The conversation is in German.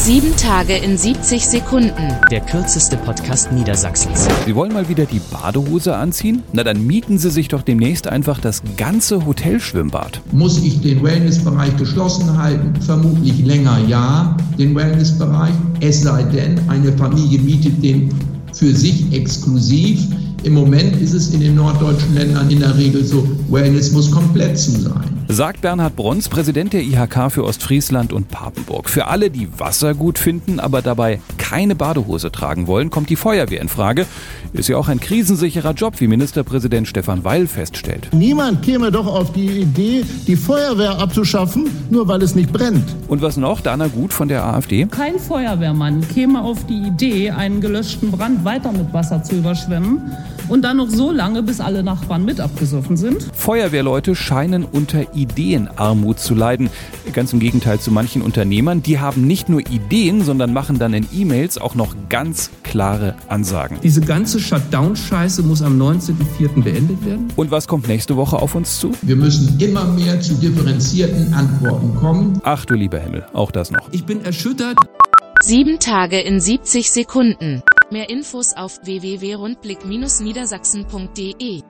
Sieben Tage in 70 Sekunden. Der kürzeste Podcast Niedersachsens. Sie wollen mal wieder die Badehose anziehen? Na dann mieten Sie sich doch demnächst einfach das ganze Hotelschwimmbad. Muss ich den Wellnessbereich geschlossen halten? Vermutlich länger ja, den Wellnessbereich. Es sei denn, eine Familie mietet den für sich exklusiv. Im Moment ist es in den norddeutschen Ländern in der Regel so, Wellness muss komplett zu sein. Sagt Bernhard Brons, Präsident der IHK für Ostfriesland und Papenburg. Für alle, die Wasser gut finden, aber dabei keine Badehose tragen wollen, kommt die Feuerwehr in Frage. Ist ja auch ein krisensicherer Job, wie Ministerpräsident Stefan Weil feststellt. Niemand käme doch auf die Idee, die Feuerwehr abzuschaffen, nur weil es nicht brennt. Und was noch? Dana Gut von der AfD. Kein Feuerwehrmann käme auf die Idee, einen gelöschten Brand weiter mit Wasser zu überschwemmen und dann noch so lange, bis alle Nachbarn mit abgesoffen sind. Feuerwehrleute scheinen unter Ideenarmut zu leiden. Ganz im Gegenteil zu manchen Unternehmern. Die haben nicht nur Ideen, sondern machen dann in E-Mails auch noch ganz klare Ansagen. Diese ganze Shutdown-Scheiße muss am 19.04. beendet werden. Und was kommt nächste Woche auf uns zu? Wir müssen immer mehr zu differenzierten Antworten kommen. Ach du lieber Himmel, auch das noch. Ich bin erschüttert. Sieben Tage in 70 Sekunden. Mehr Infos auf www.rundblick-niedersachsen.de